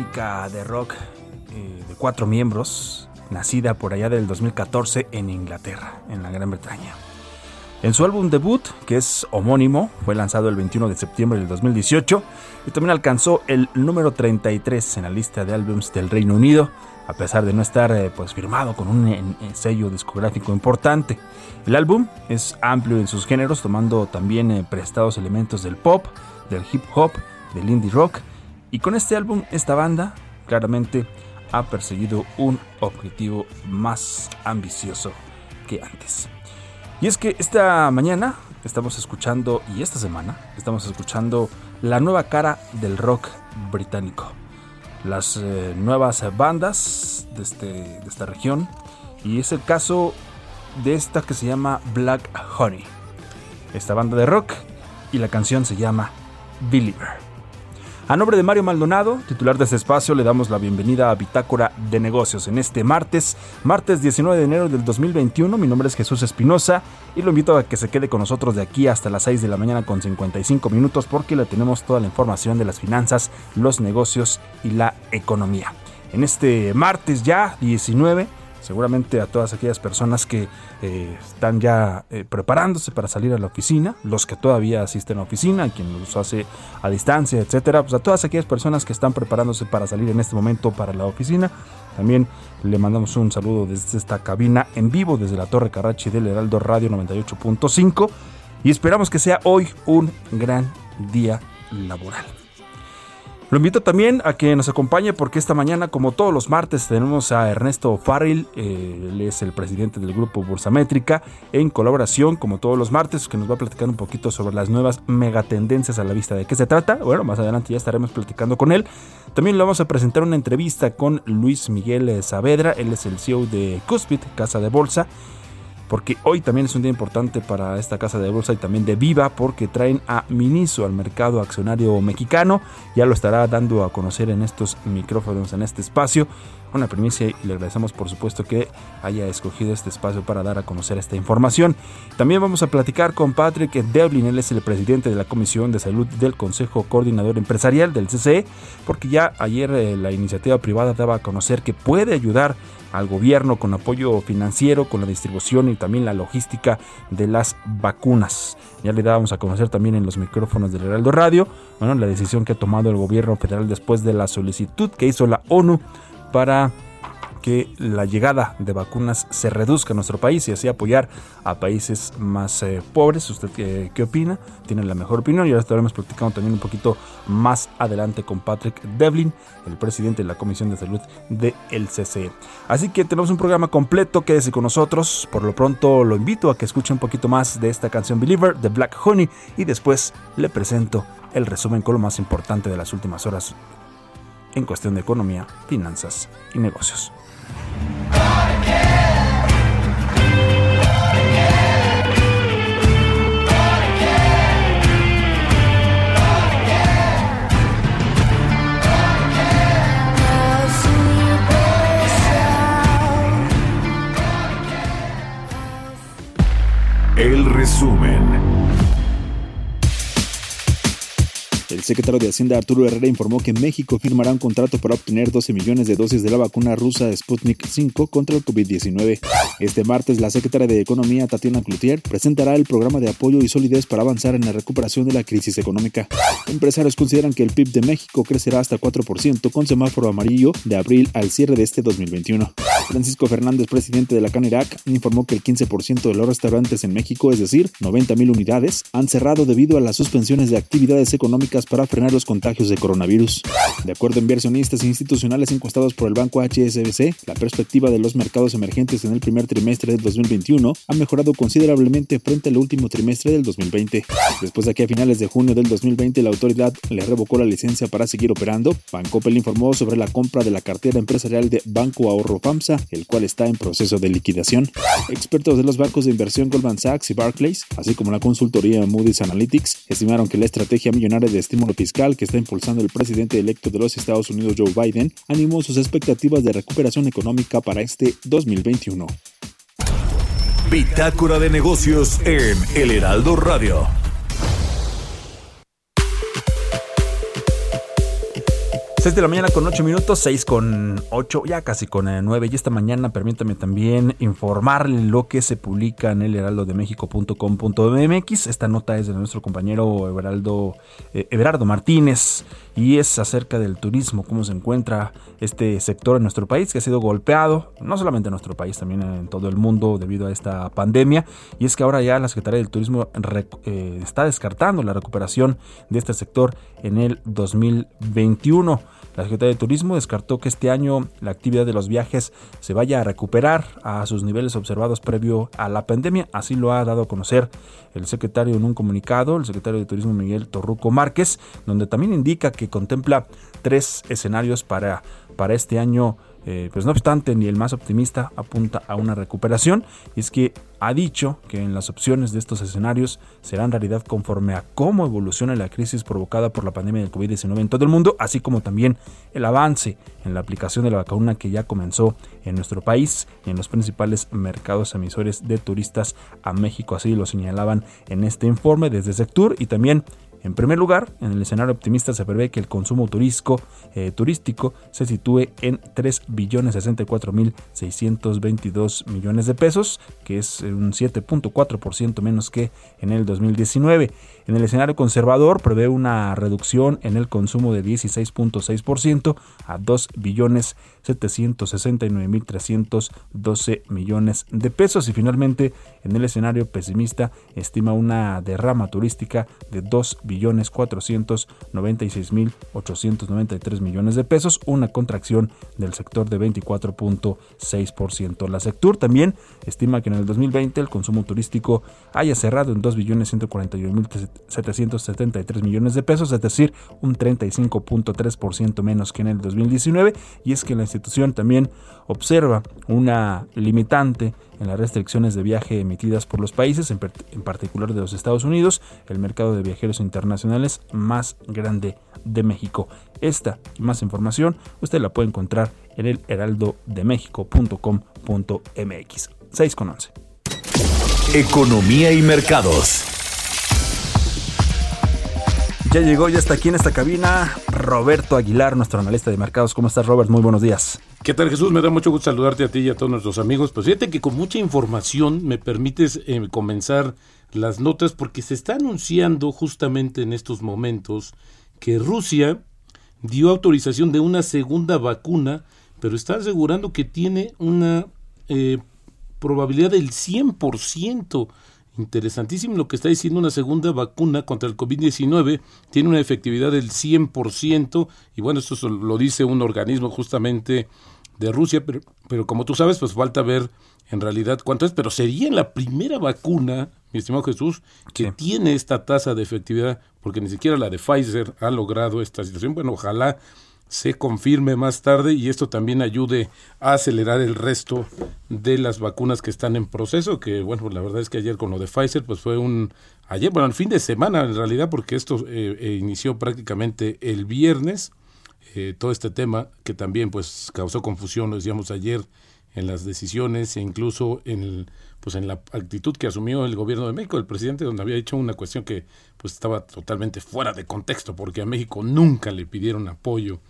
De rock eh, de cuatro miembros, nacida por allá del 2014 en Inglaterra, en la Gran Bretaña. En su álbum debut, que es homónimo, fue lanzado el 21 de septiembre del 2018 y también alcanzó el número 33 en la lista de álbums del Reino Unido, a pesar de no estar eh, pues, firmado con un sello discográfico importante. El álbum es amplio en sus géneros, tomando también eh, prestados elementos del pop, del hip hop, del indie rock y con este álbum, esta banda claramente ha perseguido un objetivo más ambicioso que antes. Y es que esta mañana estamos escuchando, y esta semana estamos escuchando la nueva cara del rock británico. Las eh, nuevas bandas de, este, de esta región. Y es el caso de esta que se llama Black Honey. Esta banda de rock y la canción se llama Believer. A nombre de Mario Maldonado, titular de este espacio, le damos la bienvenida a Bitácora de Negocios en este martes, martes 19 de enero del 2021. Mi nombre es Jesús Espinosa y lo invito a que se quede con nosotros de aquí hasta las 6 de la mañana con 55 minutos porque le tenemos toda la información de las finanzas, los negocios y la economía. En este martes ya 19 seguramente a todas aquellas personas que eh, están ya eh, preparándose para salir a la oficina, los que todavía asisten a la oficina, quien los hace a distancia, etcétera, pues a todas aquellas personas que están preparándose para salir en este momento para la oficina, también le mandamos un saludo desde esta cabina en vivo desde la Torre Carrachi del Heraldo Radio 98.5 y esperamos que sea hoy un gran día laboral. Lo invito también a que nos acompañe porque esta mañana, como todos los martes, tenemos a Ernesto Farrell, eh, él es el presidente del grupo Bursamétrica, en colaboración, como todos los martes, que nos va a platicar un poquito sobre las nuevas megatendencias a la vista. ¿De qué se trata? Bueno, más adelante ya estaremos platicando con él. También le vamos a presentar una entrevista con Luis Miguel Saavedra, él es el CEO de Cuspid, Casa de Bolsa porque hoy también es un día importante para esta casa de bolsa y también de Viva, porque traen a Miniso al mercado accionario mexicano. Ya lo estará dando a conocer en estos micrófonos, en este espacio. Una primicia y le agradecemos por supuesto que haya escogido este espacio para dar a conocer esta información. También vamos a platicar con Patrick Devlin, él es el presidente de la Comisión de Salud del Consejo Coordinador Empresarial del CCE, porque ya ayer eh, la iniciativa privada daba a conocer que puede ayudar al gobierno con apoyo financiero, con la distribución y también la logística de las vacunas. Ya le dábamos a conocer también en los micrófonos del Heraldo Radio, bueno, la decisión que ha tomado el gobierno federal después de la solicitud que hizo la ONU para que la llegada de vacunas se reduzca en nuestro país y así apoyar a países más eh, pobres. ¿Usted qué, opina? Tiene la mejor opinión y ahora estaremos platicando también un poquito más adelante con Patrick Devlin, el presidente de la Comisión de Salud del CCE. Así que tenemos un programa completo, quédese con nosotros. Por lo pronto lo invito a que escuche un poquito más de esta canción Believer de Black Honey y después le presento el resumen con lo más importante de las últimas horas en cuestión de economía, finanzas y negocios. El resumen. El secretario de Hacienda Arturo Herrera informó que México firmará un contrato para obtener 12 millones de dosis de la vacuna rusa Sputnik 5 contra el COVID-19. Este martes, la secretaria de Economía Tatiana Cloutier presentará el programa de apoyo y solidez para avanzar en la recuperación de la crisis económica. Empresarios consideran que el PIB de México crecerá hasta 4% con semáforo amarillo de abril al cierre de este 2021. Francisco Fernández, presidente de la CANERAC, informó que el 15% de los restaurantes en México, es decir, 90 mil unidades, han cerrado debido a las suspensiones de actividades económicas para frenar los contagios de coronavirus. De acuerdo a inversionistas institucionales encuestados por el banco HSBC, la perspectiva de los mercados emergentes en el primer trimestre del 2021 ha mejorado considerablemente frente al último trimestre del 2020. Después de que a finales de junio del 2020 la autoridad le revocó la licencia para seguir operando, Bancoppel informó sobre la compra de la cartera empresarial de Banco Ahorro FAMSA, el cual está en proceso de liquidación. Expertos de los bancos de inversión Goldman Sachs y Barclays, así como la consultoría Moody's Analytics, estimaron que la estrategia millonaria de estímulo fiscal que está impulsando el presidente electo de los Estados Unidos Joe Biden animó sus expectativas de recuperación económica para este 2021. Bitácora de negocios en El Heraldo Radio. 6 de la mañana con 8 minutos, 6 con 8, ya casi con 9. Eh, y esta mañana permítame también informarle lo que se publica en el heraldodemexico.com.mx. Esta nota es de nuestro compañero Everaldo, eh, Everardo Martínez y es acerca del turismo, cómo se encuentra este sector en nuestro país que ha sido golpeado, no solamente en nuestro país, también en todo el mundo debido a esta pandemia. Y es que ahora ya la Secretaría del Turismo eh, está descartando la recuperación de este sector en el 2021. La Secretaría de Turismo descartó que este año la actividad de los viajes se vaya a recuperar a sus niveles observados previo a la pandemia. Así lo ha dado a conocer el secretario en un comunicado, el secretario de Turismo Miguel Torruco Márquez, donde también indica que contempla tres escenarios para, para este año eh, pues no obstante, ni el más optimista apunta a una recuperación, y es que ha dicho que en las opciones de estos escenarios serán realidad conforme a cómo evoluciona la crisis provocada por la pandemia del COVID-19 en todo el mundo, así como también el avance en la aplicación de la vacuna que ya comenzó en nuestro país y en los principales mercados emisores de turistas a México, así lo señalaban en este informe desde Sectur y también en primer lugar, en el escenario optimista se prevé que el consumo turístico, eh, turístico se sitúe en 3 billones 64 mil 622 millones de pesos, que es un 7.4% menos que en el 2019. En el escenario conservador prevé una reducción en el consumo de 16.6% a 2 billones 769 mil 312 millones de pesos y finalmente en el escenario pesimista estima una derrama turística de 2 billones 496 mil 893 millones de pesos, una contracción del sector de 24.6%. La Sectur también estima que en el 2020 el consumo turístico haya cerrado en 2 billones 141 mil 773 millones de pesos, es decir, un 35.3% menos que en el 2019. Y es que la institución también observa una limitante en las restricciones de viaje emitidas por los países, en, particular de los Estados Unidos, el mercado de viajeros internacionales más grande de México. Esta y más información usted la puede encontrar en el heraldodemexico.com.mx. 6 con 11. Economía y mercados. Ya llegó, ya está aquí en esta cabina Roberto Aguilar, nuestro analista de mercados. ¿Cómo estás, Robert? Muy buenos días. ¿Qué tal, Jesús? Me da mucho gusto saludarte a ti y a todos nuestros amigos. Pues fíjate que con mucha información me permites eh, comenzar las notas porque se está anunciando justamente en estos momentos que Rusia dio autorización de una segunda vacuna, pero está asegurando que tiene una eh, probabilidad del 100%. Interesantísimo lo que está diciendo una segunda vacuna contra el COVID-19, tiene una efectividad del 100% y bueno, esto lo dice un organismo justamente de Rusia, pero, pero como tú sabes, pues falta ver en realidad cuánto es, pero sería la primera vacuna, mi estimado Jesús, que tiene esta tasa de efectividad, porque ni siquiera la de Pfizer ha logrado esta situación. Bueno, ojalá se confirme más tarde y esto también ayude a acelerar el resto de las vacunas que están en proceso, que bueno, la verdad es que ayer con lo de Pfizer pues fue un ayer, bueno, el fin de semana en realidad porque esto eh, eh, inició prácticamente el viernes, eh, todo este tema que también pues causó confusión, lo decíamos ayer en las decisiones e incluso en pues en la actitud que asumió el gobierno de México, el presidente, donde había dicho una cuestión que pues estaba totalmente fuera de contexto, porque a México nunca le pidieron apoyo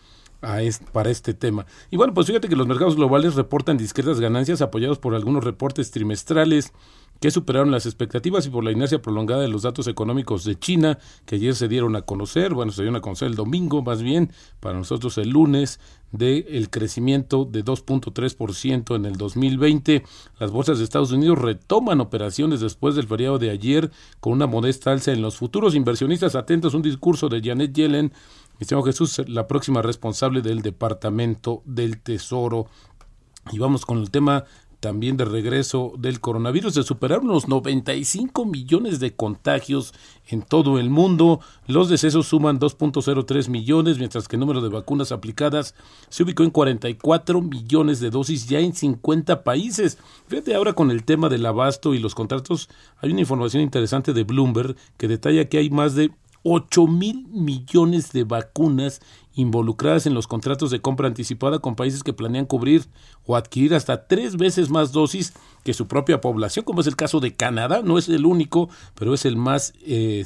a para este tema. Y bueno, pues fíjate que los mercados globales reportan discretas ganancias apoyados por algunos reportes trimestrales que superaron las expectativas y por la inercia prolongada de los datos económicos de China que ayer se dieron a conocer, bueno, se dieron a conocer el domingo más bien, para nosotros el lunes, del el crecimiento de 2.3% en el 2020. Las bolsas de Estados Unidos retoman operaciones después del feriado de ayer con una modesta alza en los futuros inversionistas atentos a un discurso de Janet Yellen mi estimado Jesús, la próxima responsable del Departamento del Tesoro. Y vamos con el tema también de regreso del coronavirus. Se superaron los 95 millones de contagios en todo el mundo. Los decesos suman 2.03 millones, mientras que el número de vacunas aplicadas se ubicó en 44 millones de dosis ya en 50 países. Fíjate ahora con el tema del abasto y los contratos. Hay una información interesante de Bloomberg que detalla que hay más de 8 mil millones de vacunas involucradas en los contratos de compra anticipada con países que planean cubrir o adquirir hasta tres veces más dosis que su propia población, como es el caso de Canadá, no es el único, pero es el más eh,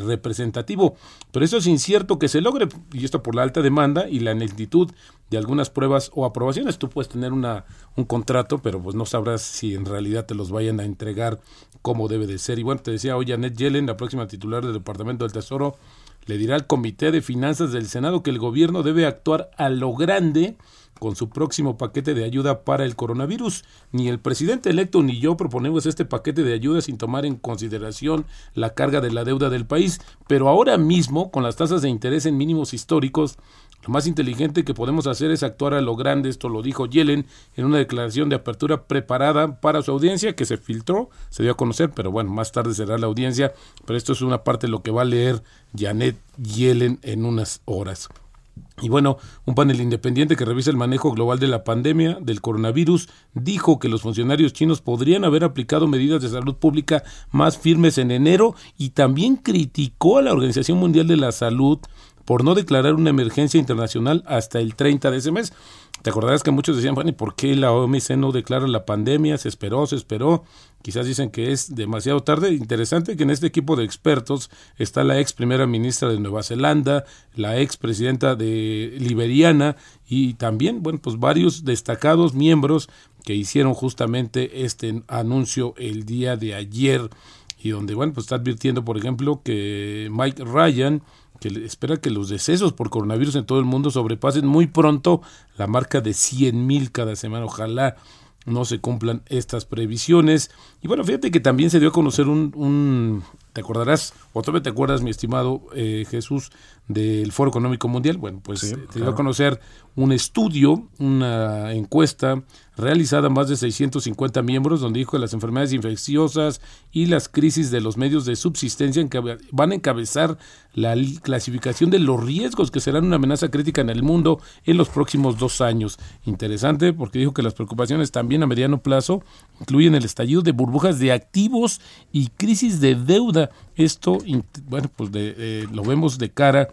representativo. Pero eso es incierto que se logre, y esto por la alta demanda y la lentitud de algunas pruebas o aprobaciones. Tú puedes tener una, un contrato, pero pues no sabrás si en realidad te los vayan a entregar como debe de ser. Y bueno, te decía hoy Janet Yellen, la próxima titular del Departamento del Tesoro, le dirá al Comité de Finanzas del Senado que el gobierno debe actuar a lo grande con su próximo paquete de ayuda para el coronavirus. Ni el presidente electo ni yo proponemos este paquete de ayuda sin tomar en consideración la carga de la deuda del país, pero ahora mismo, con las tasas de interés en mínimos históricos, lo más inteligente que podemos hacer es actuar a lo grande, esto lo dijo Yellen en una declaración de apertura preparada para su audiencia que se filtró, se dio a conocer, pero bueno, más tarde será la audiencia, pero esto es una parte de lo que va a leer Janet Yellen en unas horas. Y bueno, un panel independiente que revisa el manejo global de la pandemia del coronavirus dijo que los funcionarios chinos podrían haber aplicado medidas de salud pública más firmes en enero y también criticó a la Organización Mundial de la Salud por no declarar una emergencia internacional hasta el 30 de ese mes. Te acordarás que muchos decían, bueno, ¿y por qué la OMS no declara la pandemia? Se esperó, se esperó. Quizás dicen que es demasiado tarde. Interesante que en este equipo de expertos está la ex primera ministra de Nueva Zelanda, la ex presidenta de Liberiana y también, bueno, pues varios destacados miembros que hicieron justamente este anuncio el día de ayer y donde, bueno, pues está advirtiendo, por ejemplo, que Mike Ryan, que espera que los decesos por coronavirus en todo el mundo sobrepasen muy pronto la marca de 100 mil cada semana. Ojalá no se cumplan estas previsiones. Y bueno, fíjate que también se dio a conocer un, un te acordarás, otra vez te acuerdas, mi estimado eh, Jesús, del Foro Económico Mundial. Bueno, pues se dio a conocer un estudio, una encuesta realizada más de 650 miembros, donde dijo que las enfermedades infecciosas y las crisis de los medios de subsistencia van a encabezar la clasificación de los riesgos que serán una amenaza crítica en el mundo en los próximos dos años. Interesante porque dijo que las preocupaciones también a mediano plazo incluyen el estallido de burbujas de activos y crisis de deuda. Esto, bueno, pues de, eh, lo vemos de cara a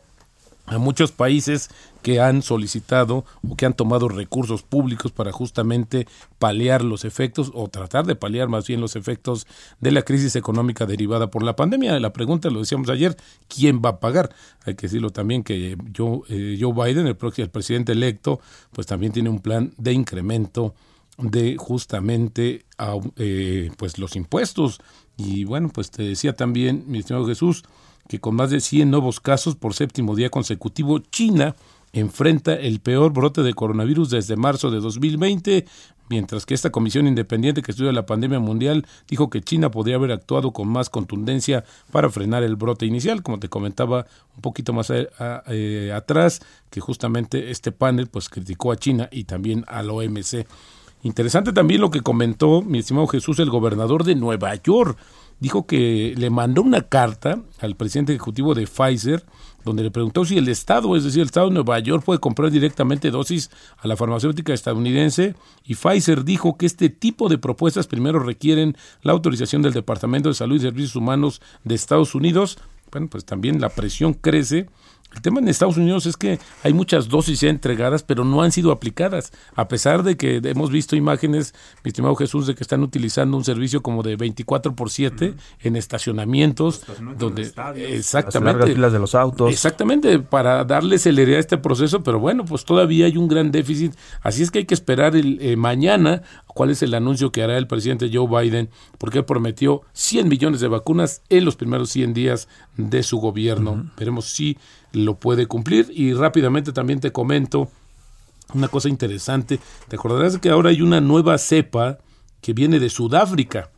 muchos países que han solicitado o que han tomado recursos públicos para justamente paliar los efectos o tratar de paliar más bien los efectos de la crisis económica derivada por la pandemia. La pregunta, lo decíamos ayer, ¿quién va a pagar? Hay que decirlo también que Joe, eh, Joe Biden, el, el presidente electo, pues también tiene un plan de incremento de justamente eh, pues los impuestos. Y bueno, pues te decía también, mi estimado Jesús, que con más de 100 nuevos casos por séptimo día consecutivo, China enfrenta el peor brote de coronavirus desde marzo de 2020, mientras que esta comisión independiente que estudia la pandemia mundial dijo que China podría haber actuado con más contundencia para frenar el brote inicial, como te comentaba un poquito más eh, atrás, que justamente este panel pues criticó a China y también al OMC. Interesante también lo que comentó mi estimado Jesús, el gobernador de Nueva York, dijo que le mandó una carta al presidente ejecutivo de Pfizer, donde le preguntó si el Estado, es decir, el Estado de Nueva York, puede comprar directamente dosis a la farmacéutica estadounidense. Y Pfizer dijo que este tipo de propuestas primero requieren la autorización del Departamento de Salud y Servicios Humanos de Estados Unidos. Bueno, pues también la presión crece el tema en Estados Unidos es que hay muchas dosis ya entregadas, pero no han sido aplicadas, a pesar de que hemos visto imágenes, mi estimado Jesús, de que están utilizando un servicio como de 24 por 7 en estacionamientos, donde exactamente las filas de los autos. Exactamente, para darle celeridad a este proceso, pero bueno, pues todavía hay un gran déficit, así es que hay que esperar el eh, mañana cuál es el anuncio que hará el presidente Joe Biden, porque prometió 100 millones de vacunas en los primeros 100 días de su gobierno. Veremos si lo puede cumplir. Y rápidamente también te comento una cosa interesante. Te acordarás que ahora hay una nueva cepa que viene de Sudáfrica.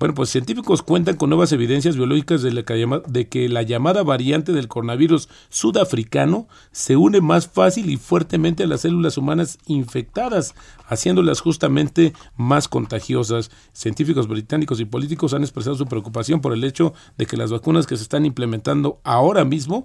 Bueno, pues científicos cuentan con nuevas evidencias biológicas de, de, que la llamada variante del coronavirus sudafricano se une más fácil y fuertemente a las células humanas infectadas, haciéndolas justamente más contagiosas. Científicos británicos y políticos han expresado su preocupación por el hecho de que las vacunas que se están implementando ahora mismo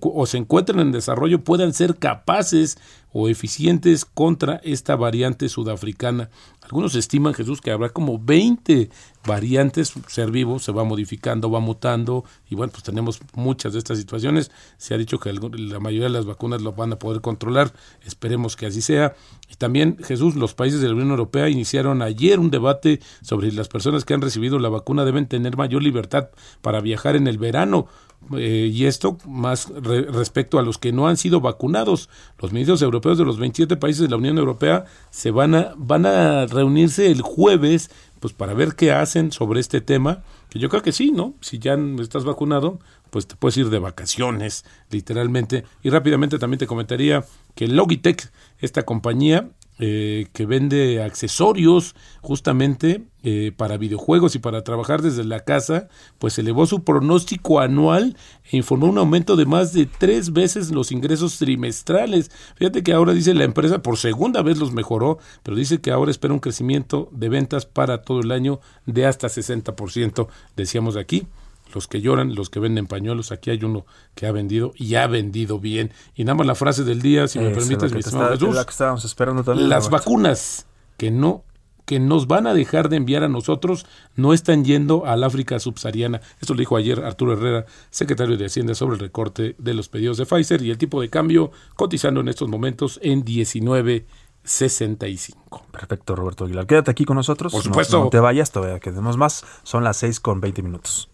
o se encuentran en desarrollo puedan ser capaces o eficientes contra esta variante sudafricana. Algunos estiman, Jesús, que habrá como 20 variantes, ser vivo se va modificando, va mutando, y bueno, pues tenemos muchas de estas situaciones. Se ha dicho que la mayoría de las vacunas lo van a poder controlar, esperemos que así sea. Y también, Jesús, los países de la Unión Europea iniciaron ayer un debate sobre si las personas que han recibido la vacuna deben tener mayor libertad para viajar en el verano. Eh, y esto más respecto a los que no han sido vacunados. Los ministros europeos de los 27 países de la Unión Europea se van a, van a reunirse el jueves pues para ver qué hacen sobre este tema, que yo creo que sí, ¿no? Si ya estás vacunado, pues te puedes ir de vacaciones, literalmente. Y rápidamente también te comentaría que Logitech, esta compañía, eh, que vende accesorios justamente eh, para videojuegos y para trabajar desde la casa, pues elevó su pronóstico anual e informó un aumento de más de tres veces los ingresos trimestrales. Fíjate que ahora dice la empresa, por segunda vez los mejoró, pero dice que ahora espera un crecimiento de ventas para todo el año de hasta 60%, decíamos aquí los que lloran, los que venden pañuelos. Aquí hay uno que ha vendido y ha vendido bien. Y nada más la frase del día, si me permites, mi estimado Jesús. La que estábamos esperando también. Las vacunas que no que nos van a dejar de enviar a nosotros no están yendo al África subsahariana. Esto lo dijo ayer Arturo Herrera, secretario de Hacienda, sobre el recorte de los pedidos de Pfizer y el tipo de cambio cotizando en estos momentos en 19.65. Perfecto, Roberto Aguilar. Quédate aquí con nosotros. Por supuesto. No, te vayas, todavía que tenemos más. Son las 6 con 20 minutos.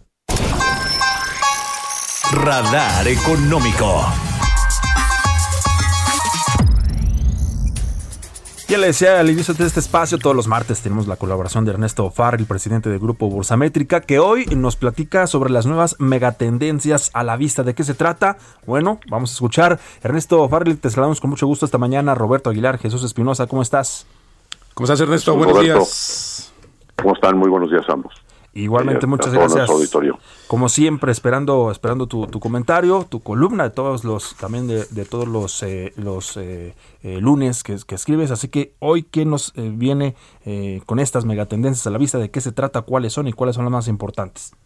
Radar Económico. Ya le decía al inicio de este espacio, todos los martes tenemos la colaboración de Ernesto el presidente del grupo Bursamétrica, que hoy nos platica sobre las nuevas megatendencias a la vista. ¿De qué se trata? Bueno, vamos a escuchar. Ernesto Farrell, te saludamos con mucho gusto esta mañana. Roberto Aguilar, Jesús Espinosa, ¿cómo estás? ¿Cómo estás, Ernesto? buenos días. ¿Cómo están? Muy buenos días ambos. Igualmente, muchas gracias. Como siempre, esperando, esperando tu, comentario, tu columna de todos los, también de, todos los, eh, los eh, eh, lunes que, escribes. Así que hoy, ¿qué nos viene con estas megatendencias a la vista? ¿De qué se trata? ¿Cuáles son y cuáles son las más importantes?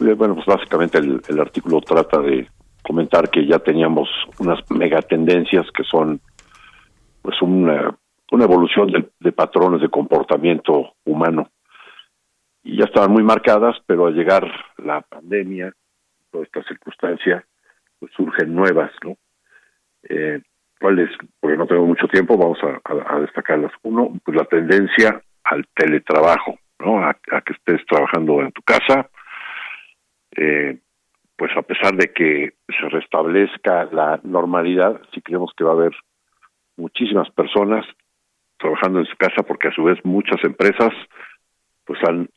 Bueno, pues básicamente el, artículo trata de comentar que ya teníamos unas megatendencias que son pues una, una evolución de patrones de comportamiento humano y ya estaban muy marcadas, pero al llegar la pandemia, toda esta circunstancia, pues surgen nuevas, ¿no? Eh, ¿Cuáles? Porque no tengo mucho tiempo, vamos a, destacarlas. Uno, pues la tendencia al teletrabajo, ¿no? A, que estés trabajando en tu casa. Eh, pues a pesar de que se restablezca la normalidad, sí creemos que va a haber muchísimas personas trabajando en su casa porque a su vez muchas empresas pues han,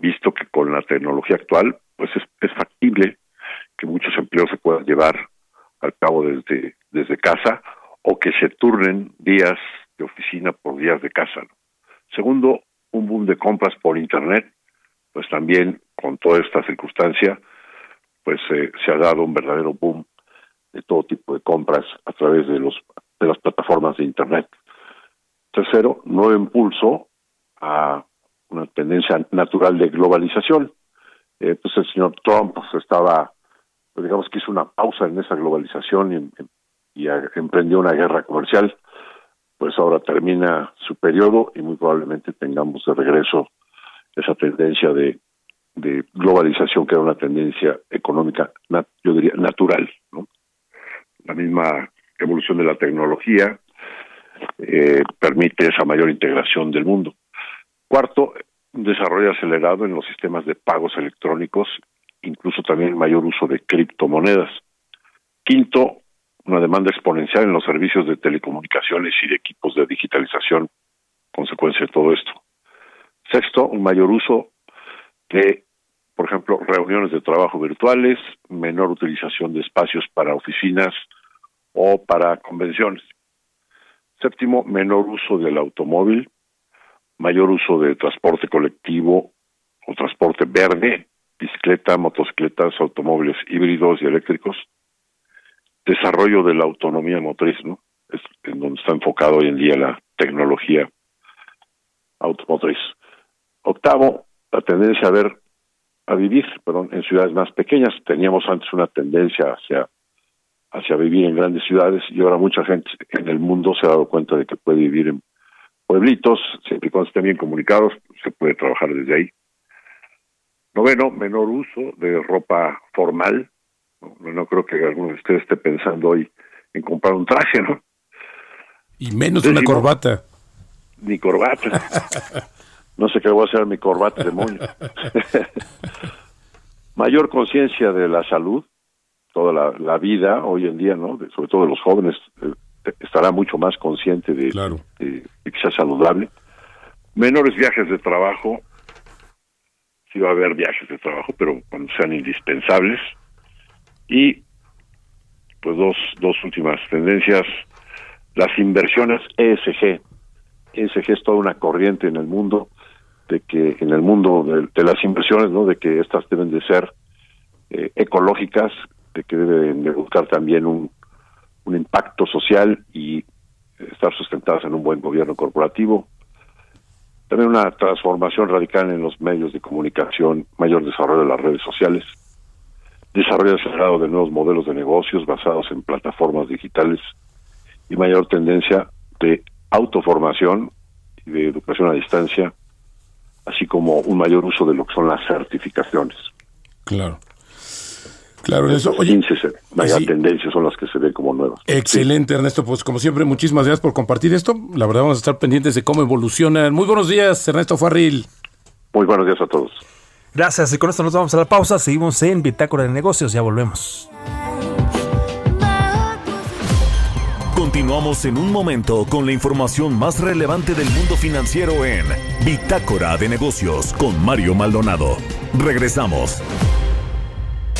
visto que con la tecnología actual pues es, factible que muchos empleos se puedan llevar al cabo desde, desde casa o que se turnen días de oficina por días de casa. Segundo, un boom de compras por Internet, pues también con toda esta circunstancia, pues eh, se ha dado un verdadero boom de todo tipo de compras a través de los de las plataformas de Internet. Tercero, nuevo impulso a una tendencia natural de globalización. Eh, pues el señor Trump pues, estaba, pues, digamos que hizo una pausa en esa globalización y, emprendió una guerra comercial. Pues ahora termina su periodo y muy probablemente tengamos de regreso esa tendencia de, globalización que era una tendencia económica, yo diría, natural. La misma evolución de la tecnología eh, permite esa mayor integración del mundo. Cuarto, un desarrollo acelerado en los sistemas de pagos electrónicos, incluso también mayor uso de criptomonedas. Quinto, una demanda exponencial en los servicios de telecomunicaciones y de equipos de digitalización, consecuencia de todo esto. Sexto, un mayor uso de, por ejemplo, reuniones de trabajo virtuales, menor utilización de espacios para oficinas o para convenciones. Séptimo, menor uso del automóvil, mayor uso de transporte colectivo o transporte verde, bicicleta, motocicletas, automóviles híbridos y eléctricos. Desarrollo de la autonomía motriz, ¿no? Es en donde está enfocado hoy en día la tecnología automotriz. Octavo, la tendencia a ver a vivir, perdón, en ciudades más pequeñas. Teníamos antes una tendencia hacia hacia vivir en grandes ciudades y ahora mucha gente en el mundo se ha dado cuenta de que puede vivir en pueblitos, siempre y cuando estén bien comunicados, se puede trabajar desde ahí. Noveno, menor uso de ropa formal. No, creo que alguno de ustedes esté pensando hoy en comprar un traje, ¿no? Y menos una corbata. Ni corbata. no sé qué voy a hacer mi corbata de moño. Mayor conciencia de la salud, toda la, vida hoy en día, ¿no? sobre todo de los jóvenes, eh, estará mucho más consciente de, que sea saludable. Menores viajes de trabajo, sí va a haber viajes de trabajo, pero cuando sean indispensables. Y, pues, dos, dos últimas tendencias, las inversiones ESG. ESG es toda una corriente en el mundo de que en el mundo de, las inversiones, ¿no? De que estas deben de ser eh, ecológicas, que deben de buscar también un, un impacto social y estar sustentadas en un buen gobierno corporativo. También una transformación radical en los medios de comunicación, mayor desarrollo de las redes sociales, desarrollo acelerado de nuevos modelos de negocios basados en plataformas digitales y mayor tendencia de autoformación y de educación a distancia, así como un mayor uso de lo que son las certificaciones. Claro. Claro, eso. Oye, vaya tendencias son las que se ven como nuevas. Excelente, Ernesto. Pues como siempre, muchísimas gracias por compartir esto. La verdad, vamos a estar pendientes de cómo evolucionan. Muy buenos días, Ernesto Farril. Muy buenos días a todos. Gracias. Y con esto nos vamos a la pausa. Seguimos en Bitácora de Negocios. Ya volvemos. Continuamos en un momento con la información más relevante del mundo financiero en Bitácora de Negocios con Mario Maldonado. Regresamos.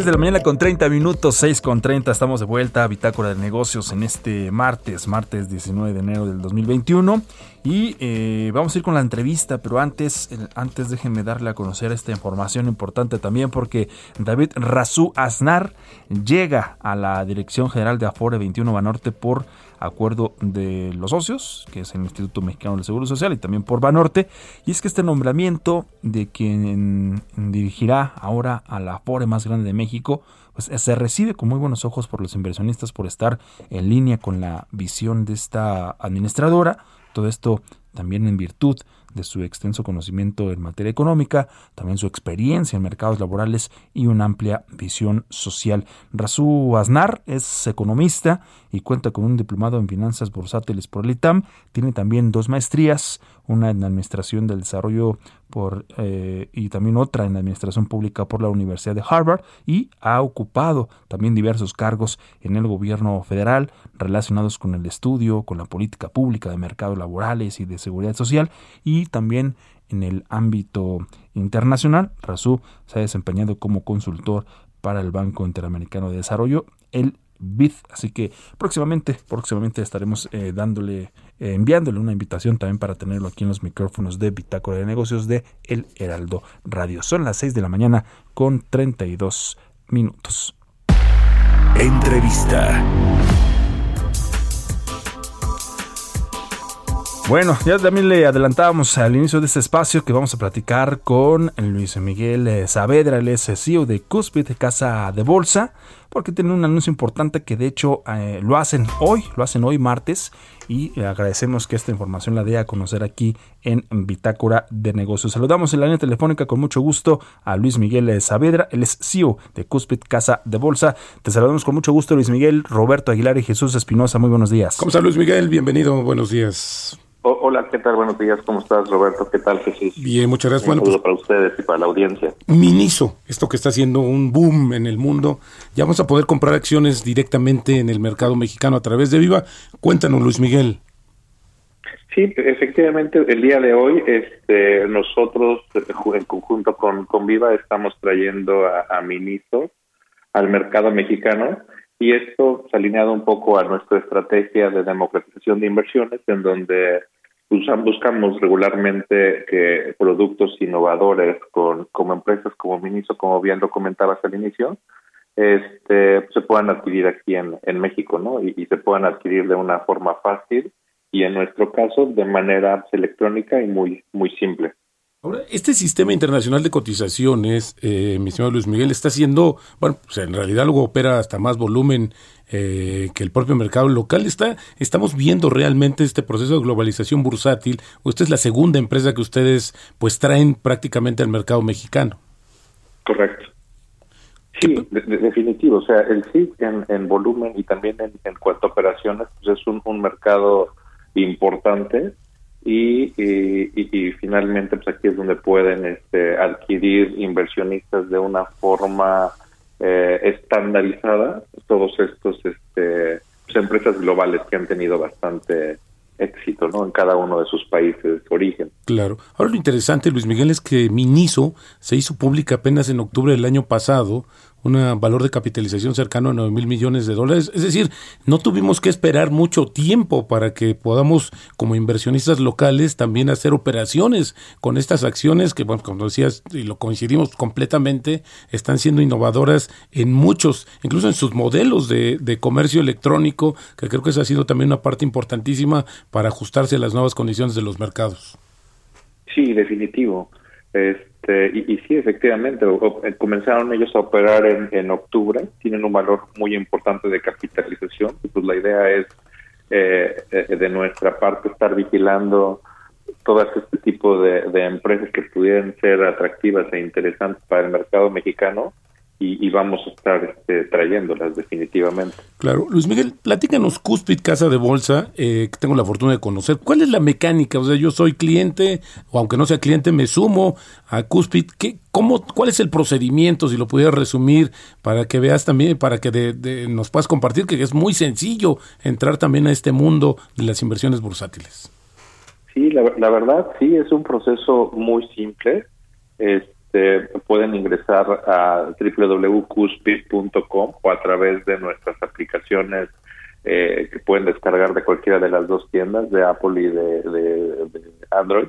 6 de la mañana con 30 minutos, 6 con 30, estamos de vuelta a Bitácora de Negocios en este martes, martes 19 de enero del 2021 y eh, vamos a ir con la entrevista, pero antes, antes déjenme darle a conocer esta información importante también porque David Razú Aznar llega a la Dirección General de Afore 21 Banorte por acuerdo de los socios, que es el Instituto Mexicano del Seguro Social y también por Banorte, y es que este nombramiento de quien dirigirá ahora a la Afore más grande de México, pues se recibe con muy buenos ojos por los inversionistas por estar en línea con la visión de esta administradora, todo esto también en virtud de su extenso conocimiento en materia económica, también su experiencia en mercados laborales y una amplia visión social. Razú Aznar es economista y cuenta con un diplomado en finanzas bursátiles por el ITAM, tiene también dos maestrías, una en Administración del Desarrollo por, eh, y también otra en Administración Pública por la Universidad de Harvard y ha ocupado también diversos cargos en el gobierno federal relacionados con el estudio, con la política pública de mercados laborales y de seguridad social y también en el ámbito internacional. Razú se ha desempeñado como consultor para el Banco Interamericano de Desarrollo, el BID. Así que próximamente, próximamente estaremos eh, dándole, eh, enviándole una invitación también para tenerlo aquí en los micrófonos de Bitácora de Negocios de El Heraldo Radio. Son las 6 de la mañana con 32 minutos. Entrevista. Bueno, ya también le adelantábamos al inicio de este espacio que vamos a platicar con Luis Miguel eh, Saavedra, el CEO de Cuspid, Casa de Bolsa, porque tiene un anuncio importante que de hecho eh, lo hacen hoy, lo hacen hoy martes y agradecemos que esta información la dé a conocer aquí en Bitácora de Negocios. Saludamos en la línea telefónica con mucho gusto a Luis Miguel Saavedra, él es CEO de Cuspid Casa de Bolsa. Te saludamos con mucho gusto Luis Miguel, Roberto Aguilar y Jesús Espinosa. Muy buenos días. ¿Cómo está Luis Miguel? Bienvenido, buenos días hola, ¿qué tal? Buenos días, ¿cómo estás, Roberto? ¿Qué tal, Jesús? Bien, muchas gracias. Un saludo pues, para ustedes y para la audiencia. Miniso, esto que está haciendo un boom en el mundo. Ya vamos a poder comprar acciones directamente en el mercado mexicano a través de Viva. Cuéntanos, Luis Miguel. Sí, efectivamente, el día de hoy este, nosotros, en conjunto con, con Viva, estamos trayendo a, a Miniso al mercado mexicano y esto se ha alineado un poco a nuestra estrategia de democratización de inversiones, en donde buscamos regularmente que productos innovadores con como empresas como Miniso, como bien lo comentabas al inicio, este, se puedan adquirir aquí en, en México, ¿no? Y, y, se puedan adquirir de una forma fácil y en nuestro caso de manera electrónica y muy muy simple. Ahora, este sistema internacional de cotizaciones, eh, mi señor Luis Miguel, está haciendo, bueno, pues en realidad luego opera hasta más volumen eh, que el propio mercado local. Está, estamos viendo realmente este proceso de globalización bursátil. Usted es la segunda empresa que ustedes pues traen prácticamente al mercado mexicano. Correcto. Sí, definitivo. O sea, el sí en, volumen y también en, cuanto a operaciones, pues es un, un mercado importante y, y, finalmente pues aquí es donde pueden este, adquirir inversionistas de una forma eh, estandarizada todos estos este, pues, empresas globales que han tenido bastante éxito ¿no? en cada uno de sus países de origen. Claro. Ahora lo interesante, Luis Miguel, es que Miniso se hizo pública apenas en octubre del año pasado un valor de capitalización cercano a 9 mil millones de dólares. Es decir, no tuvimos que esperar mucho tiempo para que podamos, como inversionistas locales, también hacer operaciones con estas acciones que, bueno, como decías, y lo coincidimos completamente, están siendo innovadoras en muchos, incluso en sus modelos de, de comercio electrónico, que creo que esa ha sido también una parte importantísima para ajustarse a las nuevas condiciones de los mercados. Sí, definitivo. Este, y, sí, efectivamente, eh, comenzaron ellos a operar en, en, octubre, tienen un valor muy importante de capitalización, y pues la idea es eh, eh, de nuestra parte estar vigilando todo este tipo de empresas que pudieran ser atractivas e interesantes para el mercado mexicano y, vamos a estar este, trayéndolas definitivamente. Claro. Luis Miguel, platícanos Cuspid Casa de Bolsa, eh, que tengo la fortuna de conocer. ¿Cuál es la mecánica? O sea, yo soy cliente, o aunque no sea cliente, me sumo a Cuspid. ¿Qué, cómo, ¿Cuál es el procedimiento, si lo pudieras resumir, para que veas también, para que de, nos puedas compartir, que es muy sencillo entrar también a este mundo de las inversiones bursátiles? Sí, la, la verdad, sí, es un proceso muy simple. Este, este, pueden ingresar a www.cuspid.com o a través de nuestras aplicaciones eh, que pueden descargar de cualquiera de las dos tiendas, de Apple y de, Android.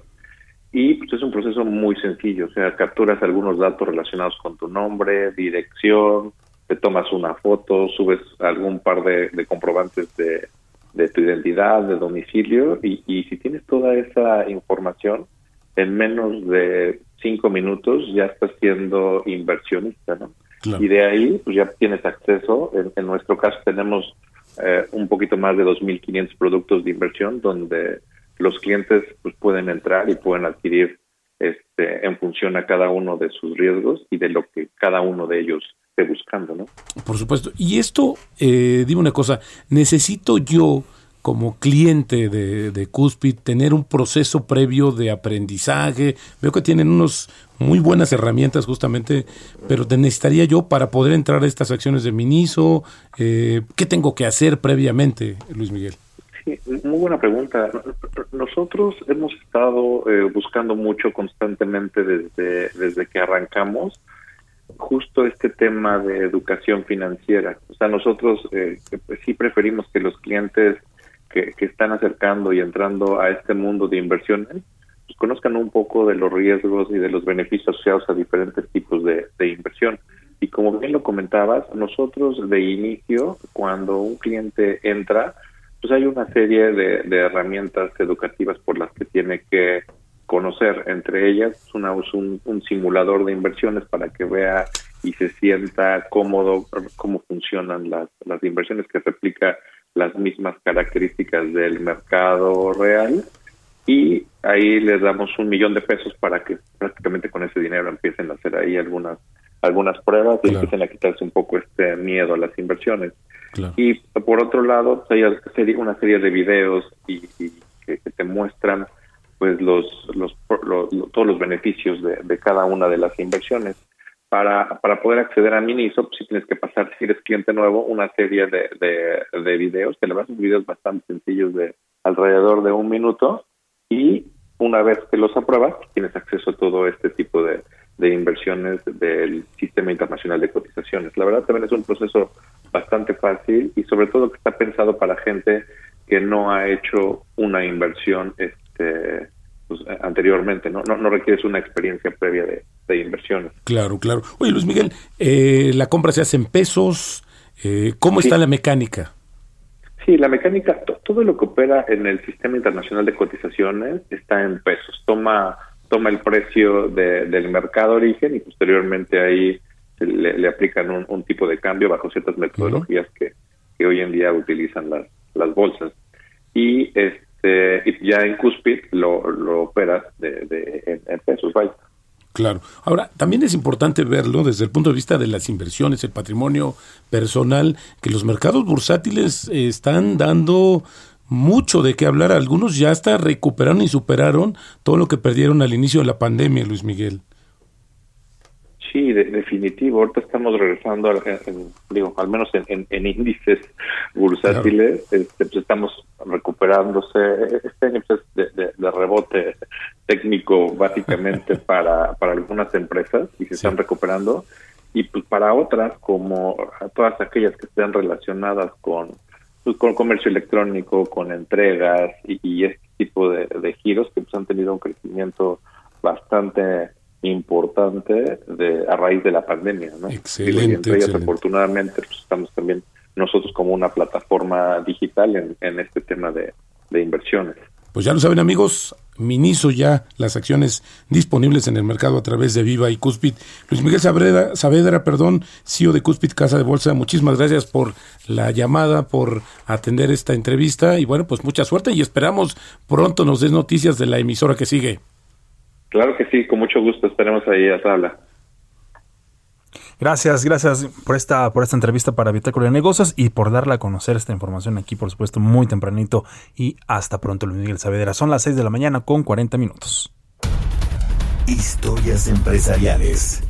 Y pues es un proceso muy sencillo, o sea, capturas algunos datos relacionados con tu nombre, dirección, te tomas una foto, subes algún par de, comprobantes de, tu identidad, de domicilio, y, y si tienes toda esa información, en menos de cinco minutos ya estás siendo inversionista, ¿no? Y de ahí, pues ya tienes acceso. En, nuestro caso tenemos eh, un poquito más de 2.500 productos de inversión donde los clientes pues pueden entrar y pueden adquirir este, en función a cada uno de sus riesgos y de lo que cada uno de ellos esté buscando, ¿no? Por supuesto. Y esto, eh, dime una cosa, necesito yo como cliente de, de Cuspid tener un proceso previo de aprendizaje. Veo que tienen unos muy buenas herramientas justamente, pero te necesitaría yo para poder entrar a estas acciones de Miniso. Eh, ¿Qué tengo que hacer previamente, Luis Miguel? Sí, muy buena pregunta. Nosotros hemos estado eh, buscando mucho constantemente desde, desde que arrancamos justo este tema de educación financiera. O sea, nosotros eh, sí preferimos que los clientes que, están acercando y entrando a este mundo de inversiones, pues conozcan un poco de los riesgos y de los beneficios asociados a diferentes tipos de, inversión. Y como bien lo comentabas, nosotros de inicio, cuando un cliente entra, pues hay una serie de, herramientas educativas por las que tiene que conocer, entre ellas una, un, un simulador de inversiones para que vea y se sienta cómodo cómo funcionan las, las inversiones que replica las mismas características del mercado real y ahí les damos un millón de pesos para que prácticamente con ese dinero empiecen a hacer ahí algunas algunas pruebas y empiecen a quitarse un poco este miedo a las inversiones. Y por otro lado, hay una serie de videos y, que, te muestran pues los, los, todos los beneficios de, de, cada una de las inversiones para, para poder acceder a Miniso, pues sí tienes que pasar, si eres cliente nuevo, una serie de, de, videos, que le vas a videos bastante sencillos de alrededor de un minuto y una vez que los apruebas, tienes acceso a todo este tipo de, de inversiones del sistema internacional de cotizaciones. La verdad también es un proceso bastante fácil y sobre todo que está pensado para gente que no ha hecho una inversión este pues, anteriormente, ¿no? ¿no? No requieres una experiencia previa de, de inversiones. Claro, claro. Oye, Luis Miguel, eh, ¿la compra se hace en pesos? Eh, ¿Cómo está la mecánica? Sí, la mecánica, todo lo que opera en el sistema internacional de cotizaciones está en pesos. Toma, toma el precio del mercado origen y posteriormente ahí le, aplican un, tipo de cambio bajo ciertas metodologías que, que hoy en día utilizan las, las bolsas. Y este este, y ya en Cuspid lo, lo operas de, en, pesos, vaya. Claro. Ahora, también es importante verlo desde el punto de vista de las inversiones, el patrimonio personal, que los mercados bursátiles están dando mucho de qué hablar. Algunos ya hasta recuperaron y superaron todo lo que perdieron al inicio de la pandemia, Luis Miguel. Sí, definitivo. Ahorita estamos regresando, digo, al menos en, índices bursátiles, este, pues estamos recuperándose. Este año pues, de, rebote técnico básicamente para, para algunas empresas y se están recuperando. Y pues para otras, como todas aquellas que estén relacionadas con, pues, con comercio electrónico, con entregas y, este tipo de, de giros que pues han tenido un crecimiento bastante importante de, a raíz de la pandemia. ¿no? Excelente. Y entre afortunadamente, pues, estamos también nosotros como una plataforma digital en, en este tema de, de inversiones. Pues ya lo saben amigos, Miniso ya las acciones disponibles en el mercado a través de Viva y Cuspid. Luis Miguel Saavedra, Saavedra perdón, CEO de Cuspid Casa de Bolsa, muchísimas gracias por la llamada, por atender esta entrevista y bueno, pues mucha suerte y esperamos pronto nos des noticias de la emisora que sigue. Claro que sí, con mucho gusto. Esperemos ahí a tabla. Gracias, gracias por esta, por esta entrevista para Bitácora de Negocios y por darle a conocer esta información aquí, por supuesto, muy tempranito. Y hasta pronto, Luis Miguel Saavedra. Son las 6 de la mañana con 40 minutos. Historias empresariales.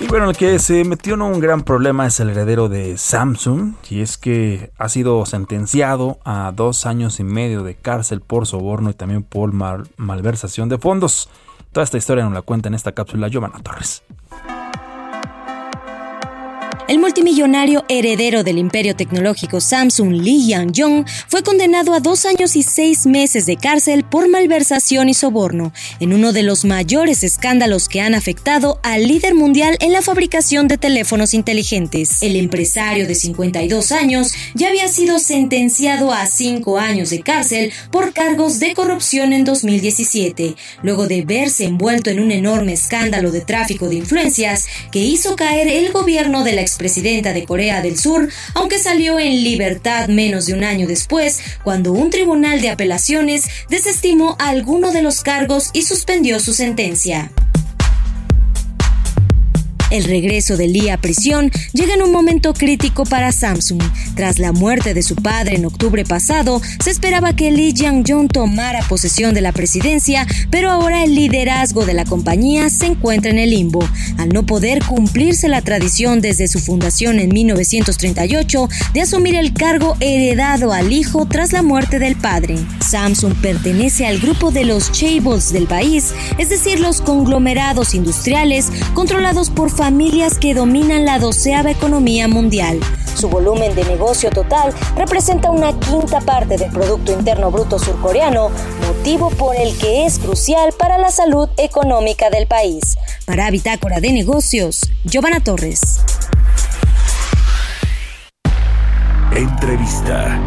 Y bueno, el que se metió en un gran problema es el heredero de Samsung, y es que ha sido sentenciado a dos años y medio de cárcel por soborno y también por malversación de fondos. Toda esta historia nos la cuenta en esta cápsula Giovanna Torres. El multimillonario heredero del imperio tecnológico Samsung Lee Yang-jong fue condenado a dos años y seis meses de cárcel por malversación y soborno en uno de los mayores escándalos que han afectado al líder mundial en la fabricación de teléfonos inteligentes. El empresario de 52 años ya había sido sentenciado a cinco años de cárcel por cargos de corrupción en 2017, luego de verse envuelto en un enorme escándalo de tráfico de influencias que hizo caer el gobierno de la presidenta de Corea del Sur, aunque salió en libertad menos de un año después, cuando un tribunal de apelaciones desestimó alguno de los cargos y suspendió su sentencia. El regreso de Lee a prisión llega en un momento crítico para Samsung. Tras la muerte de su padre en octubre pasado, se esperaba que Lee Jang-jong tomara posesión de la presidencia, pero ahora el liderazgo de la compañía se encuentra en el limbo. Al no poder cumplirse la tradición desde su fundación en 1938 de asumir el cargo heredado al hijo tras la muerte del padre. Samsung pertenece al grupo de los chaebols del país, es decir, los conglomerados industriales controlados por familias que dominan la doceava economía mundial. Su volumen de negocio total representa una quinta parte del Producto Interno Bruto surcoreano, motivo por el que es crucial para la salud económica del país. Para Bitácora de Negocios, Giovanna Torres. Entrevista.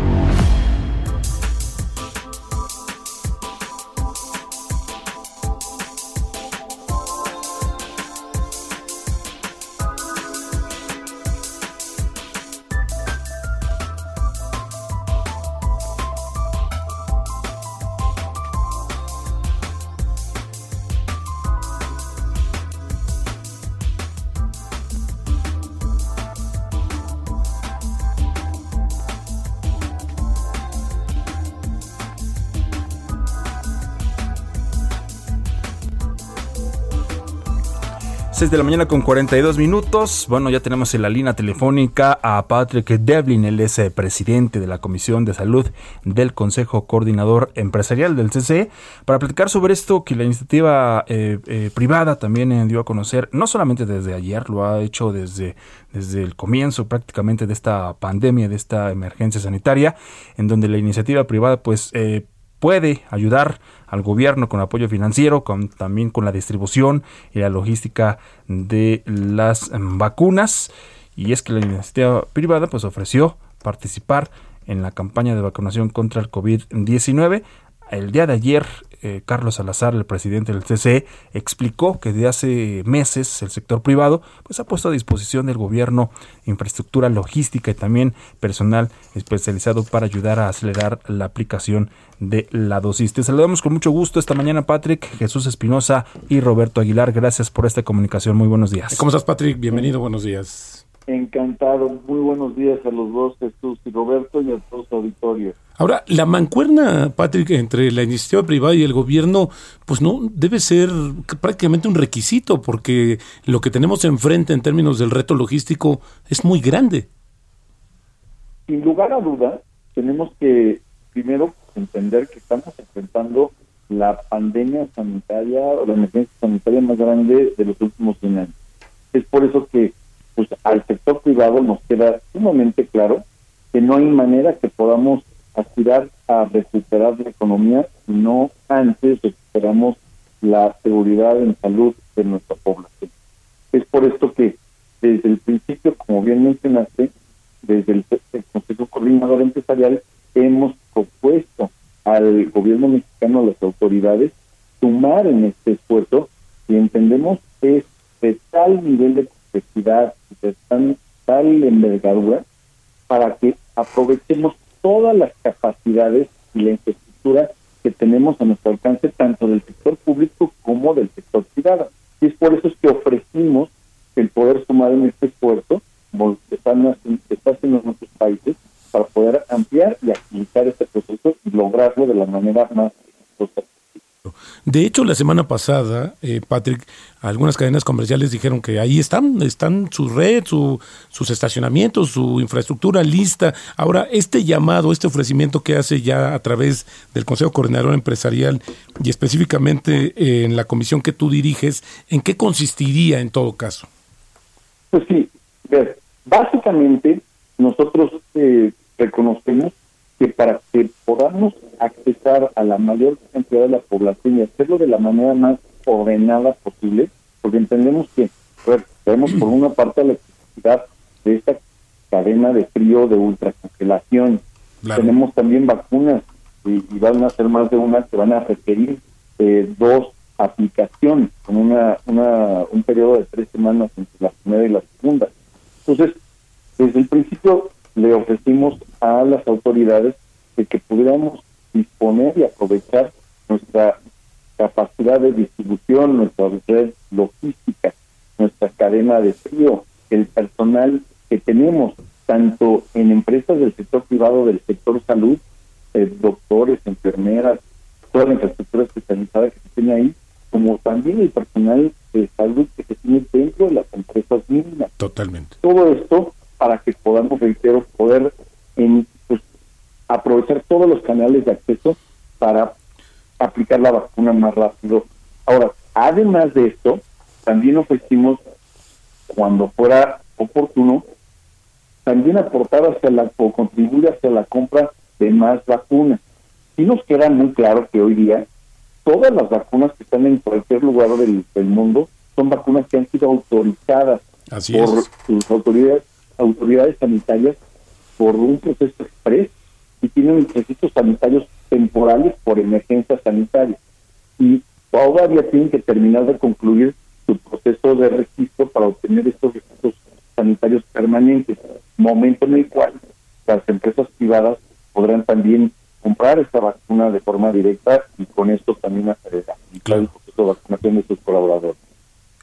6 de la mañana con 42 minutos. Bueno, ya tenemos en la línea telefónica a Patrick Devlin, él es eh, presidente de la Comisión de Salud del Consejo Coordinador Empresarial del CCE, para platicar sobre esto que la iniciativa eh, eh, privada también dio a conocer, no solamente desde ayer, lo ha hecho desde, desde el comienzo prácticamente de esta pandemia, de esta emergencia sanitaria, en donde la iniciativa privada pues puede ayudar al gobierno con apoyo financiero, también con la distribución y la logística de las vacunas. Y es que la iniciativa privada pues ofreció participar en la campaña de vacunación contra el COVID-19. El día de ayer eh, Carlos Salazar, el presidente del CCE, explicó que desde hace meses el sector privado pues, ha puesto a disposición del gobierno infraestructura logística y también personal especializado para ayudar a acelerar la aplicación de la dosis. Te saludamos con mucho gusto esta mañana, Patrick, Jesús Espinosa y Roberto Aguilar. Gracias por esta comunicación. Muy buenos días. ¿Cómo estás, Patrick? Bienvenido, buenos días. Encantado. Muy buenos días a los dos, Jesús y Roberto, y a todos los auditorios. Ahora, la mancuerna, Patrick, entre la iniciativa privada y el gobierno, pues no debe ser prácticamente un requisito, porque lo que tenemos enfrente en términos del reto logístico es muy grande. Sin lugar a duda, tenemos que primero entender que estamos enfrentando la pandemia sanitaria o la emergencia sanitaria más grande de los últimos 100 años. Es por eso que pues al sector privado nos queda sumamente claro que no hay manera que podamos aspirar a recuperar la economía si no antes recuperamos la seguridad en salud de nuestra población. Es por esto que desde el principio, como bien mencionaste, desde el, Consejo Coordinador Empresarial hemos propuesto al gobierno mexicano, a las autoridades, sumar en este esfuerzo y entendemos es de tal nivel de complejidad, de tan, tal envergadura, para que aprovechemos todas las capacidades y la infraestructura que tenemos a nuestro alcance, tanto del sector público como del sector privado. Y es por eso es que ofrecimos el poder sumar en este esfuerzo, como están, está haciendo en nuestros países, para poder ampliar y agilizar este proceso y lograrlo de la manera más De hecho, la semana pasada, eh, Patrick, algunas cadenas comerciales dijeron que ahí están, están su red, su, sus estacionamientos, su infraestructura lista. Ahora, este llamado, este ofrecimiento que hace ya a través del Consejo Coordinador Empresarial y específicamente eh, en la comisión que tú diriges, ¿en qué consistiría en todo caso? Pues sí, básicamente nosotros eh, reconocemos que para que podamos accesar a la mayor cantidad de la población y hacerlo de la manera más ordenada posible, porque entendemos que tenemos por una parte la necesidad de esta cadena de frío de ultracongelación. Tenemos también vacunas y, van a ser más de una que van a requerir eh, dos aplicaciones con una, una un periodo de tres semanas entre la primera y la segunda. Entonces, desde el principio le ofrecimos a las autoridades de que pudiéramos disponer y aprovechar nuestra capacidad de distribución, nuestra red logística, nuestra cadena de frío, el personal que tenemos, tanto en empresas del sector privado, del sector salud, eh, doctores, enfermeras, toda la infraestructura especializada que se tiene ahí, como también el personal de salud que se tiene dentro de las empresas mínimas. Totalmente. Todo esto para que podamos, reitero, poder en, pues, aprovechar todos los canales de acceso para aplicar la vacuna más rápido. Ahora, además de esto, también ofrecimos, cuando fuera oportuno, también aportar hacia la o contribuir hacia la compra de más vacunas. Y nos queda muy claro que hoy día todas las vacunas que están en cualquier lugar del, mundo son vacunas que han sido autorizadas por sus autoridades autoridades sanitarias por un proceso express y tienen requisitos sanitarios temporales por emergencia sanitaria. Y todavía tienen que terminar de concluir su proceso de registro para obtener estos requisitos sanitarios permanentes, momento en el cual las empresas privadas podrán también comprar esta vacuna de forma directa y con esto también acelerar el proceso de vacunación de sus colaboradores.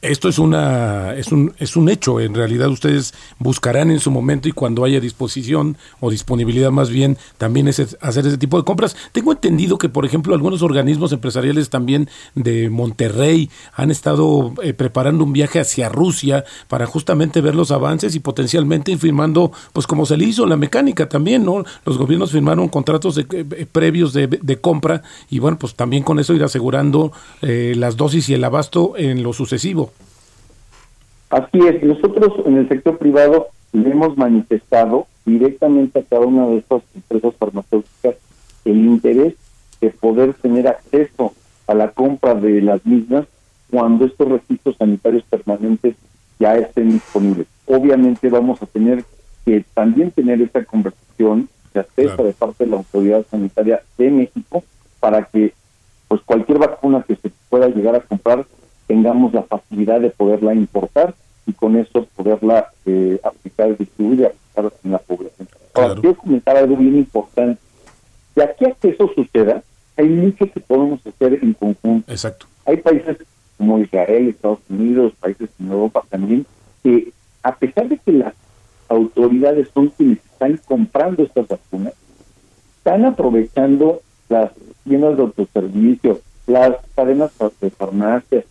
Esto es una es un es un hecho. En realidad ustedes buscarán en su momento y cuando haya disposición o disponibilidad más bien también es hacer ese tipo de compras. Tengo entendido que por ejemplo algunos organismos empresariales también de Monterrey han estado eh, preparando un viaje hacia Rusia para justamente ver los avances y potencialmente firmando pues como se le hizo la mecánica también, ¿no? Los gobiernos firmaron contratos de, eh, previos de, de, compra y bueno pues también con eso ir asegurando eh, las dosis y el abasto en lo sucesivo. Así es, nosotros en el sector privado le hemos manifestado directamente a cada una de estas empresas farmacéuticas el interés de poder tener acceso a la compra de las mismas cuando estos registros sanitarios permanentes ya estén disponibles. Obviamente vamos a tener que también tener esta conversación de acceso de parte de la autoridad sanitaria de México para que pues cualquier vacuna que se pueda llegar a comprar tengamos la facilidad de poderla importar y con eso poderla eh, aplicar, distribuir y aplicar en la población. Ahora, quiero comentar algo bien importante. De aquí a que eso suceda, hay mucho que podemos hacer en conjunto. Exacto. Hay países como Israel, Estados Unidos, países en Europa también, que a pesar de que las autoridades son quienes están comprando estas vacunas, están aprovechando las tiendas de autoservicio, las cadenas de farmacias,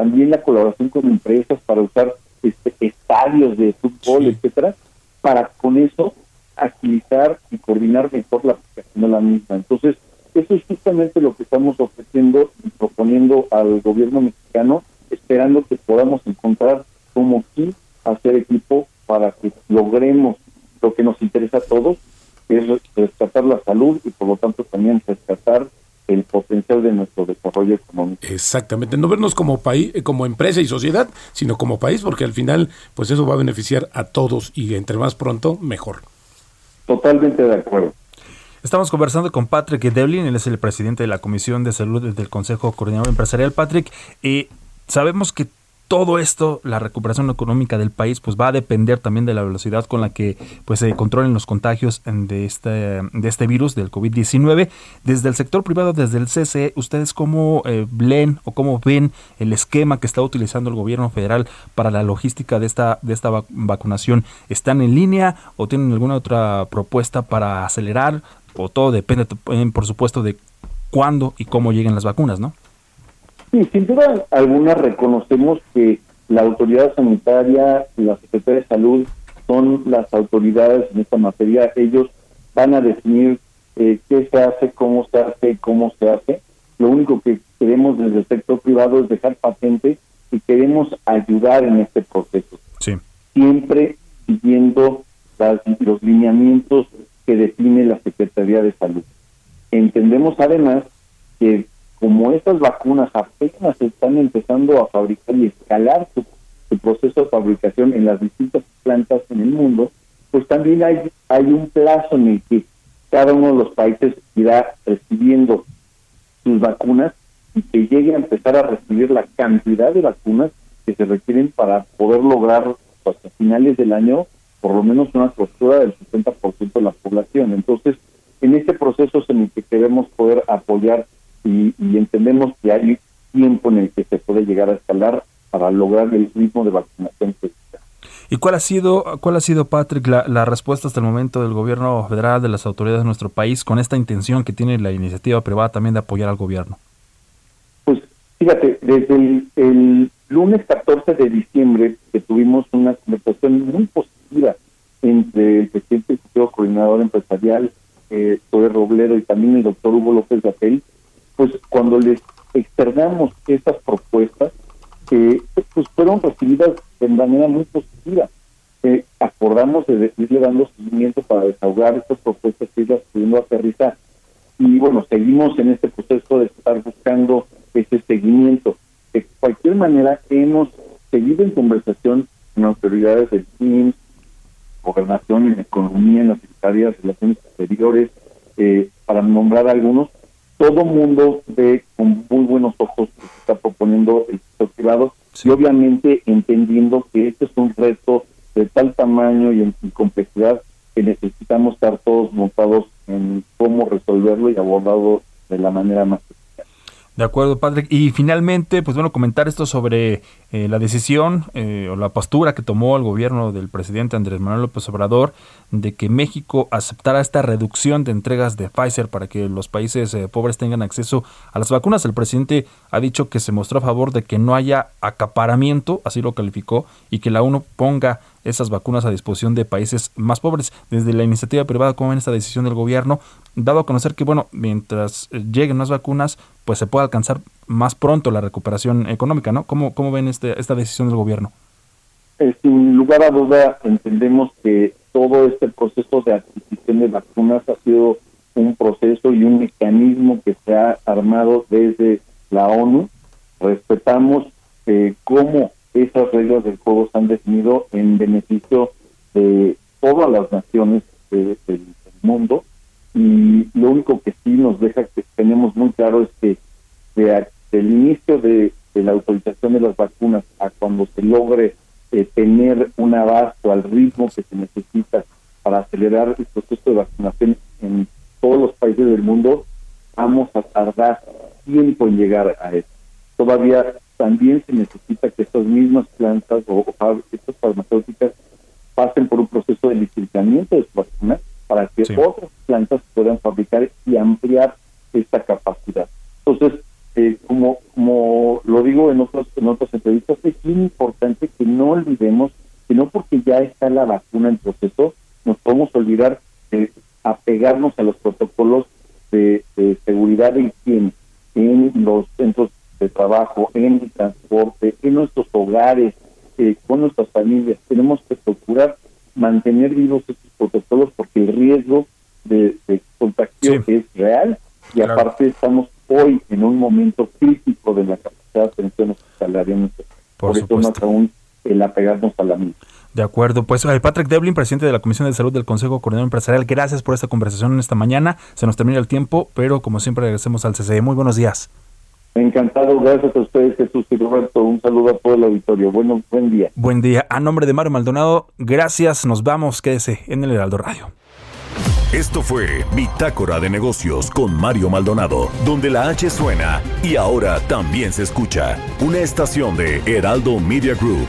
también la colaboración con empresas para usar este, estadios de fútbol, etcétera, para con eso agilizar y coordinar mejor la aplicación de la misma. Entonces, eso es justamente lo que estamos ofreciendo y proponiendo al gobierno mexicano, esperando que podamos encontrar como aquí hacer equipo para que logremos lo que nos interesa a todos, que es rescatar la salud y por lo tanto también rescatar el potencial de nuestro desarrollo económico. Exactamente, no vernos como país, eh, como empresa y sociedad, sino como país, porque al final, pues eso va a beneficiar a todos y entre más pronto, mejor. Totalmente de acuerdo. Estamos conversando con Patrick Devlin, él es el presidente de la Comisión de Salud del Consejo Coordinador Empresarial. Patrick, eh, sabemos que todo esto, la recuperación económica del país, pues va a depender también de la velocidad con la que pues se controlen los contagios de este, de este virus, del COVID-19. Desde el sector privado, desde el CCE, ¿ustedes cómo eh, leen o cómo ven el esquema que está utilizando el gobierno federal para la logística de esta, de esta vacunación? ¿Están en línea o tienen alguna otra propuesta para acelerar? O todo depende, por supuesto, de cuándo y cómo lleguen las vacunas, ¿no? Sí, sin duda alguna reconocemos que la autoridad sanitaria y la Secretaría de Salud son las autoridades en esta materia. Ellos van a definir eh, qué se hace, cómo se hace, cómo se hace. Lo único que queremos desde el sector privado es dejar patente y queremos ayudar en este proceso. Sí. Siempre siguiendo los lineamientos que define la Secretaría de Salud. Entendemos además que como estas vacunas apenas están empezando a fabricar y escalar su, proceso de fabricación en las distintas plantas en el mundo, pues también hay, hay un plazo en el que cada uno de los países irá recibiendo sus vacunas y que llegue a empezar a recibir la cantidad de vacunas que se requieren para poder lograr hasta finales del año por lo menos una cobertura del 60% de la población. Entonces, en este proceso es en el que queremos poder apoyar y, entendemos que hay tiempo en el que se puede llegar a escalar para lograr el ritmo de vacunación que ¿Y cuál ha sido, cuál ha sido Patrick, la, respuesta hasta el momento del gobierno federal, de las autoridades de nuestro país, con esta intención que tiene la iniciativa privada también de apoyar al gobierno? Pues fíjate, desde el, lunes 14 de diciembre que tuvimos una conversación muy positiva entre el presidente del Coordinador Empresarial, eh, Robledo, y también el doctor Hugo López Gatel, pues cuando les externamos estas propuestas, que pues fueron recibidas de manera muy positiva. Eh, acordamos de irle dando seguimiento para desahogar estas propuestas y irlas pudiendo aterrizar. Y bueno, seguimos en este proceso de estar buscando ese seguimiento. De cualquier manera, hemos seguido en conversación con autoridades del CIMS, gobernación, en economía, en las secretarías de relaciones exteriores, eh, para nombrar algunos, todo mundo ve con muy buenos ojos lo que está proponiendo el sector privado y obviamente entendiendo que este es un reto de tal tamaño y en complejidad que necesitamos estar todos montados en cómo resolverlo y abordarlo de la manera más de acuerdo, Patrick. Y finalmente, pues bueno, comentar esto sobre eh, la decisión eh, o la postura que tomó el gobierno del presidente Andrés Manuel López Obrador de que México aceptara esta reducción de entregas de Pfizer para que los países eh, pobres tengan acceso a las vacunas. El presidente ha dicho que se mostró a favor de que no haya acaparamiento, así lo calificó, y que la ONU ponga esas vacunas a disposición de países más pobres. Desde la iniciativa privada, ¿cómo ven esta decisión del gobierno? Dado a conocer que, bueno, mientras lleguen las vacunas, pues se puede alcanzar más pronto la recuperación económica, ¿no? ¿Cómo, cómo ven este, esta decisión del gobierno? Eh, sin lugar a duda, entendemos que todo este proceso de adquisición de vacunas ha sido un proceso y un mecanismo que se ha armado desde la ONU. Respetamos eh, cómo esas reglas del juego se han definido en beneficio de todas las naciones del mundo y lo único que sí nos deja que tenemos muy claro es que de, del inicio de, la autorización de las vacunas a cuando se logre eh, tener un abasto al ritmo que se necesita para acelerar el proceso de vacunación en todos los países del mundo, vamos a tardar tiempo en llegar a eso. Todavía también se necesita que estas mismas plantas o, estas farmacéuticas pasen por un proceso de licenciamiento de su vacuna para que otras plantas puedan fabricar y ampliar esta capacidad. Entonces, eh, como como lo digo en otros en otras entrevistas, es muy importante que no olvidemos que no porque ya está la vacuna en proceso, nos podemos olvidar de apegarnos a los protocolos de, de seguridad de higiene en los centros de trabajo, en el transporte, en nuestros hogares, eh, con nuestras familias. Tenemos que procurar mantener vivos estos protocolos porque el riesgo de, contagio es real y aparte estamos hoy en un momento crítico de la capacidad de atención hospitalaria. Por, Por eso más aún el apegarnos a la misma. De acuerdo, pues eh, Patrick Devlin, presidente de la Comisión de Salud del Consejo Coordinador Empresarial, gracias por esta conversación en esta mañana. Se nos termina el tiempo, pero como siempre regresemos al CCE. Muy buenos días. Encantado, gracias a ustedes, Jesús y Roberto. Un saludo a todo el auditorio. Bueno, buen día. Buen día. A nombre de Mario Maldonado, gracias. Nos vamos. Quédese en el Heraldo Radio. Esto fue Bitácora de Negocios con Mario Maldonado, donde la H suena y ahora también se escucha. Una estación de Heraldo Media Group.